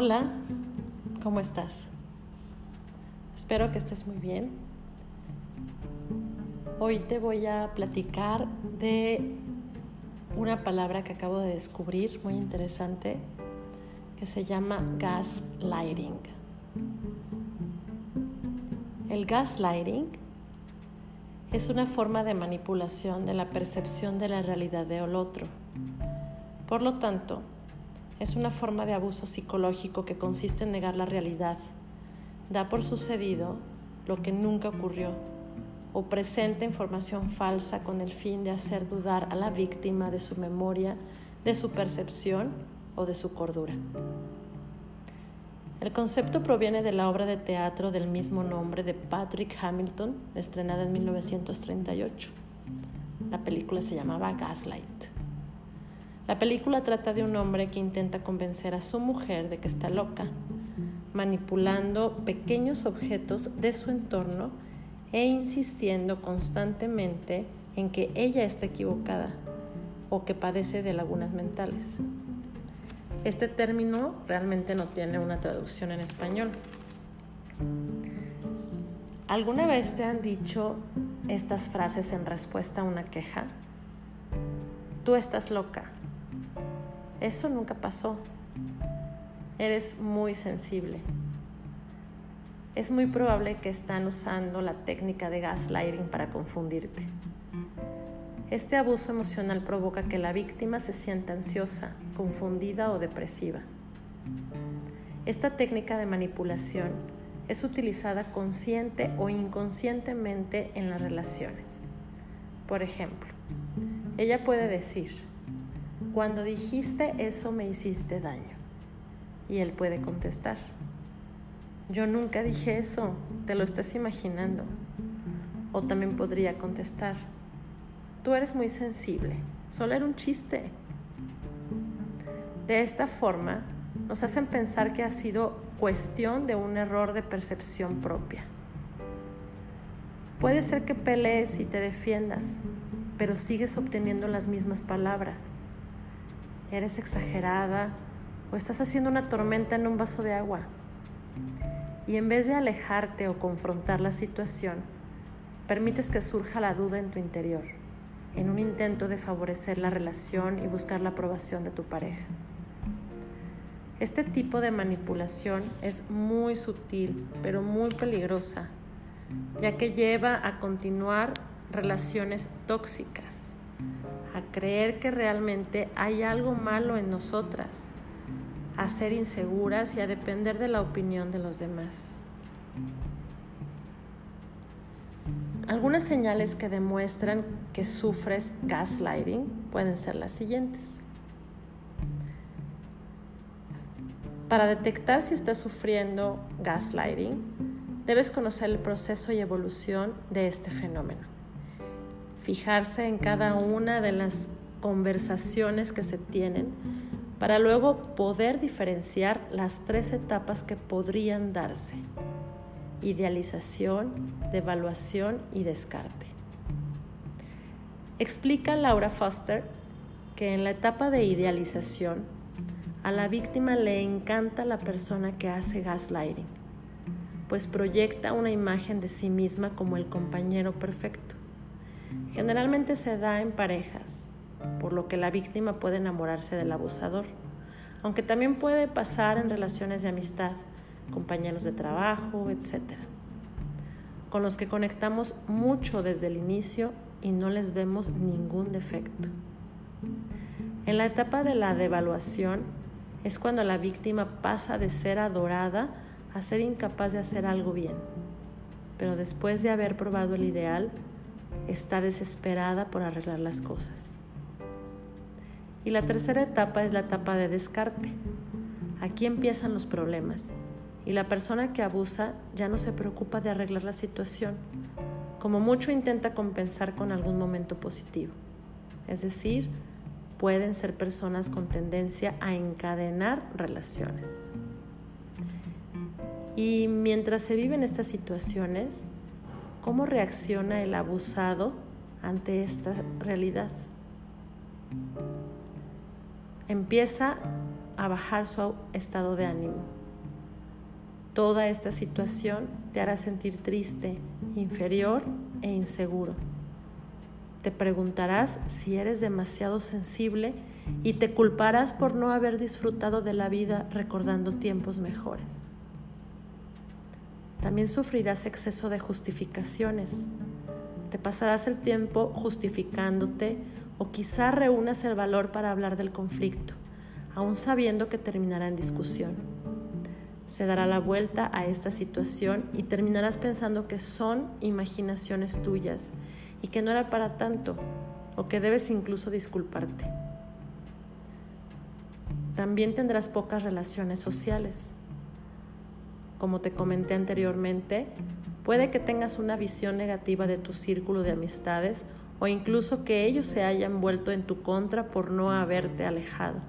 Hola, ¿cómo estás? Espero que estés muy bien. Hoy te voy a platicar de una palabra que acabo de descubrir muy interesante que se llama gaslighting. El gaslighting es una forma de manipulación de la percepción de la realidad del otro. Por lo tanto, es una forma de abuso psicológico que consiste en negar la realidad, da por sucedido lo que nunca ocurrió o presenta información falsa con el fin de hacer dudar a la víctima de su memoria, de su percepción o de su cordura. El concepto proviene de la obra de teatro del mismo nombre de Patrick Hamilton, estrenada en 1938. La película se llamaba Gaslight. La película trata de un hombre que intenta convencer a su mujer de que está loca, manipulando pequeños objetos de su entorno e insistiendo constantemente en que ella está equivocada o que padece de lagunas mentales. Este término realmente no tiene una traducción en español. ¿Alguna vez te han dicho estas frases en respuesta a una queja? Tú estás loca eso nunca pasó. Eres muy sensible. Es muy probable que están usando la técnica de gaslighting para confundirte. Este abuso emocional provoca que la víctima se sienta ansiosa, confundida o depresiva. Esta técnica de manipulación es utilizada consciente o inconscientemente en las relaciones. Por ejemplo, ella puede decir, cuando dijiste eso me hiciste daño. Y él puede contestar, yo nunca dije eso, te lo estás imaginando. O también podría contestar, tú eres muy sensible, solo era un chiste. De esta forma, nos hacen pensar que ha sido cuestión de un error de percepción propia. Puede ser que pelees y te defiendas, pero sigues obteniendo las mismas palabras eres exagerada o estás haciendo una tormenta en un vaso de agua. Y en vez de alejarte o confrontar la situación, permites que surja la duda en tu interior, en un intento de favorecer la relación y buscar la aprobación de tu pareja. Este tipo de manipulación es muy sutil, pero muy peligrosa, ya que lleva a continuar relaciones tóxicas a creer que realmente hay algo malo en nosotras, a ser inseguras y a depender de la opinión de los demás. Algunas señales que demuestran que sufres gaslighting pueden ser las siguientes. Para detectar si estás sufriendo gaslighting, debes conocer el proceso y evolución de este fenómeno fijarse en cada una de las conversaciones que se tienen para luego poder diferenciar las tres etapas que podrían darse. Idealización, devaluación y descarte. Explica Laura Foster que en la etapa de idealización a la víctima le encanta la persona que hace gaslighting, pues proyecta una imagen de sí misma como el compañero perfecto. Generalmente se da en parejas, por lo que la víctima puede enamorarse del abusador, aunque también puede pasar en relaciones de amistad, compañeros de trabajo, etc., con los que conectamos mucho desde el inicio y no les vemos ningún defecto. En la etapa de la devaluación es cuando la víctima pasa de ser adorada a ser incapaz de hacer algo bien, pero después de haber probado el ideal, está desesperada por arreglar las cosas. Y la tercera etapa es la etapa de descarte. Aquí empiezan los problemas y la persona que abusa ya no se preocupa de arreglar la situación, como mucho intenta compensar con algún momento positivo. Es decir, pueden ser personas con tendencia a encadenar relaciones. Y mientras se viven estas situaciones, ¿Cómo reacciona el abusado ante esta realidad? Empieza a bajar su estado de ánimo. Toda esta situación te hará sentir triste, inferior e inseguro. Te preguntarás si eres demasiado sensible y te culparás por no haber disfrutado de la vida recordando tiempos mejores. También sufrirás exceso de justificaciones. Te pasarás el tiempo justificándote o quizá reúnas el valor para hablar del conflicto, aún sabiendo que terminará en discusión. Se dará la vuelta a esta situación y terminarás pensando que son imaginaciones tuyas y que no era para tanto o que debes incluso disculparte. También tendrás pocas relaciones sociales. Como te comenté anteriormente, puede que tengas una visión negativa de tu círculo de amistades o incluso que ellos se hayan vuelto en tu contra por no haberte alejado.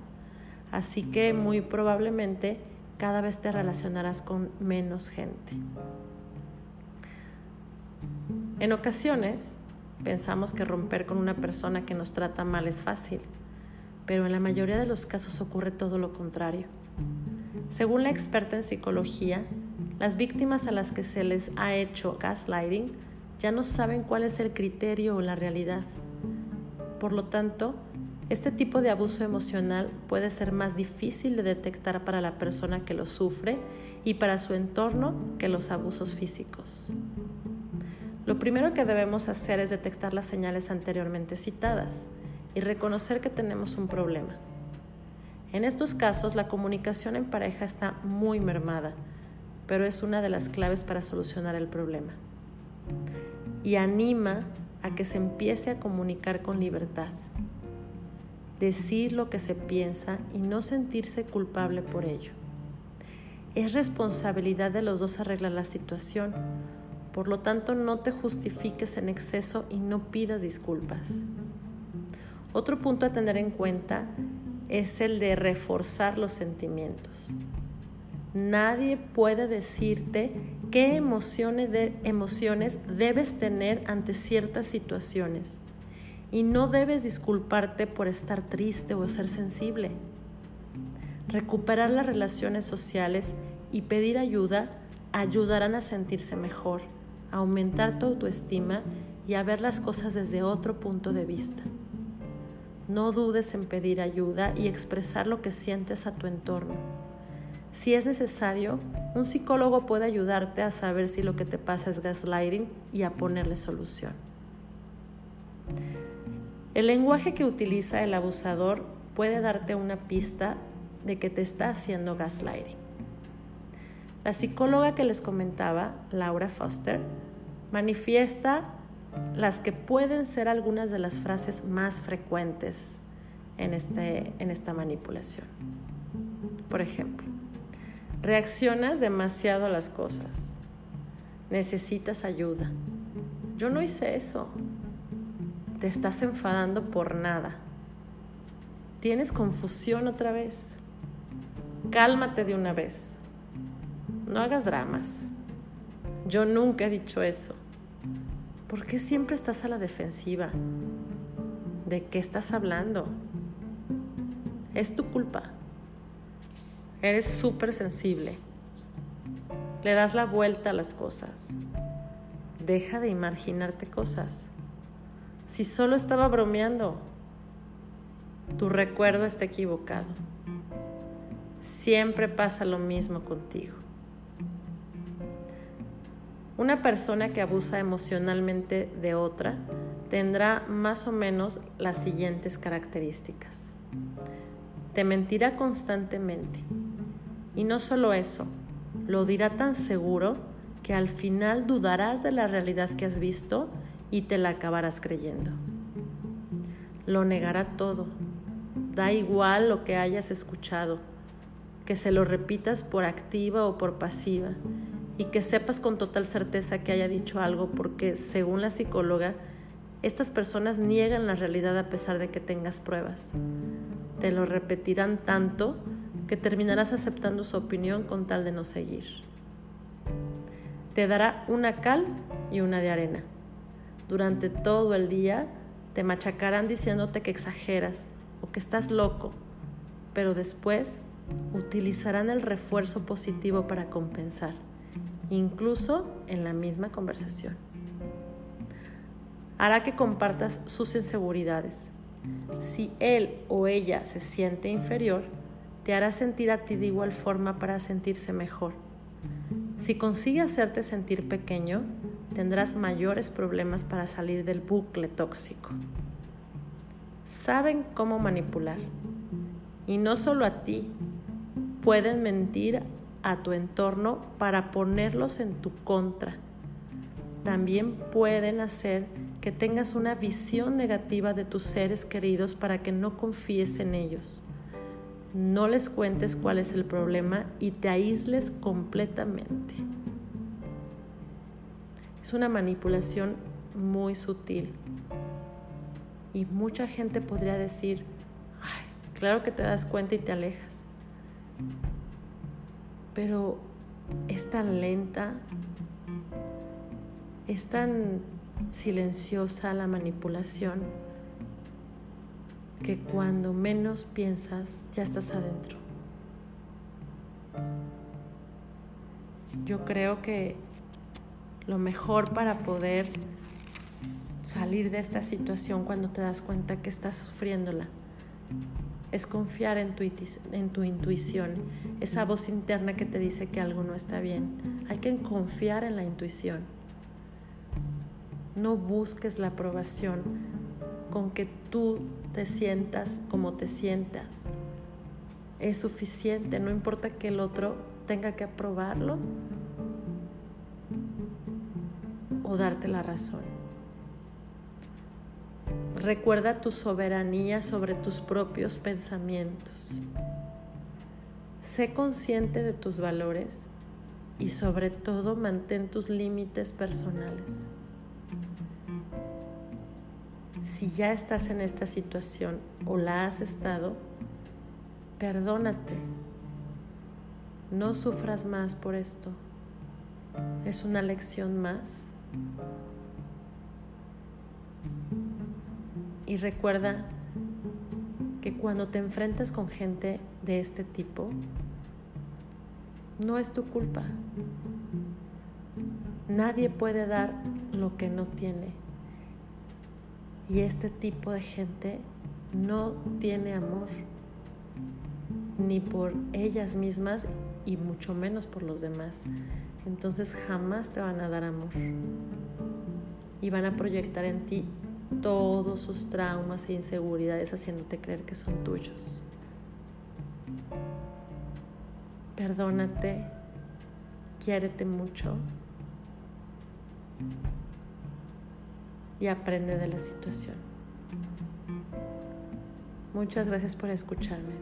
Así que muy probablemente cada vez te relacionarás con menos gente. En ocasiones pensamos que romper con una persona que nos trata mal es fácil, pero en la mayoría de los casos ocurre todo lo contrario. Según la experta en psicología, las víctimas a las que se les ha hecho gaslighting ya no saben cuál es el criterio o la realidad. Por lo tanto, este tipo de abuso emocional puede ser más difícil de detectar para la persona que lo sufre y para su entorno que los abusos físicos. Lo primero que debemos hacer es detectar las señales anteriormente citadas y reconocer que tenemos un problema. En estos casos, la comunicación en pareja está muy mermada, pero es una de las claves para solucionar el problema y anima a que se empiece a comunicar con libertad, decir lo que se piensa y no sentirse culpable por ello. Es responsabilidad de los dos arreglar la situación, por lo tanto no te justifiques en exceso y no pidas disculpas. Otro punto a tener en cuenta es el de reforzar los sentimientos. Nadie puede decirte qué emociones, emociones debes tener ante ciertas situaciones. Y no debes disculparte por estar triste o ser sensible. Recuperar las relaciones sociales y pedir ayuda ayudarán a sentirse mejor, a aumentar tu autoestima y a ver las cosas desde otro punto de vista. No dudes en pedir ayuda y expresar lo que sientes a tu entorno si es necesario, un psicólogo puede ayudarte a saber si lo que te pasa es gaslighting y a ponerle solución. El lenguaje que utiliza el abusador puede darte una pista de que te está haciendo gaslighting. La psicóloga que les comentaba, Laura Foster, manifiesta las que pueden ser algunas de las frases más frecuentes en, este, en esta manipulación. Por ejemplo, Reaccionas demasiado a las cosas. Necesitas ayuda. Yo no hice eso. Te estás enfadando por nada. Tienes confusión otra vez. Cálmate de una vez. No hagas dramas. Yo nunca he dicho eso. ¿Por qué siempre estás a la defensiva? ¿De qué estás hablando? Es tu culpa. Eres súper sensible. Le das la vuelta a las cosas. Deja de imaginarte cosas. Si solo estaba bromeando, tu recuerdo está equivocado. Siempre pasa lo mismo contigo. Una persona que abusa emocionalmente de otra tendrá más o menos las siguientes características. Te mentirá constantemente y no solo eso, lo dirá tan seguro que al final dudarás de la realidad que has visto y te la acabarás creyendo. Lo negará todo. Da igual lo que hayas escuchado, que se lo repitas por activa o por pasiva y que sepas con total certeza que haya dicho algo porque, según la psicóloga, estas personas niegan la realidad a pesar de que tengas pruebas. Te lo repetirán tanto que terminarás aceptando su opinión con tal de no seguir. Te dará una cal y una de arena. Durante todo el día te machacarán diciéndote que exageras o que estás loco, pero después utilizarán el refuerzo positivo para compensar, incluso en la misma conversación. Hará que compartas sus inseguridades. Si él o ella se siente inferior, te hará sentir a ti de igual forma para sentirse mejor. Si consigue hacerte sentir pequeño, tendrás mayores problemas para salir del bucle tóxico. Saben cómo manipular. Y no solo a ti, pueden mentir a tu entorno para ponerlos en tu contra. También pueden hacer que tengas una visión negativa de tus seres queridos para que no confíes en ellos. No les cuentes cuál es el problema y te aísles completamente. Es una manipulación muy sutil. Y mucha gente podría decir, Ay, claro que te das cuenta y te alejas. Pero es tan lenta, es tan silenciosa la manipulación que cuando menos piensas ya estás adentro. Yo creo que lo mejor para poder salir de esta situación cuando te das cuenta que estás sufriéndola es confiar en tu, en tu intuición, esa voz interna que te dice que algo no está bien. Hay que confiar en la intuición. No busques la aprobación con que tú te sientas como te sientas. Es suficiente, no importa que el otro tenga que aprobarlo o darte la razón. Recuerda tu soberanía sobre tus propios pensamientos. Sé consciente de tus valores y sobre todo mantén tus límites personales. Si ya estás en esta situación o la has estado, perdónate. No sufras más por esto. Es una lección más y recuerda que cuando te enfrentas con gente de este tipo, no es tu culpa. Nadie puede dar lo que no tiene. Y este tipo de gente no tiene amor, ni por ellas mismas y mucho menos por los demás. Entonces jamás te van a dar amor. Y van a proyectar en ti todos sus traumas e inseguridades haciéndote creer que son tuyos. Perdónate, quiérete mucho y aprende de la situación. Muchas gracias por escucharme.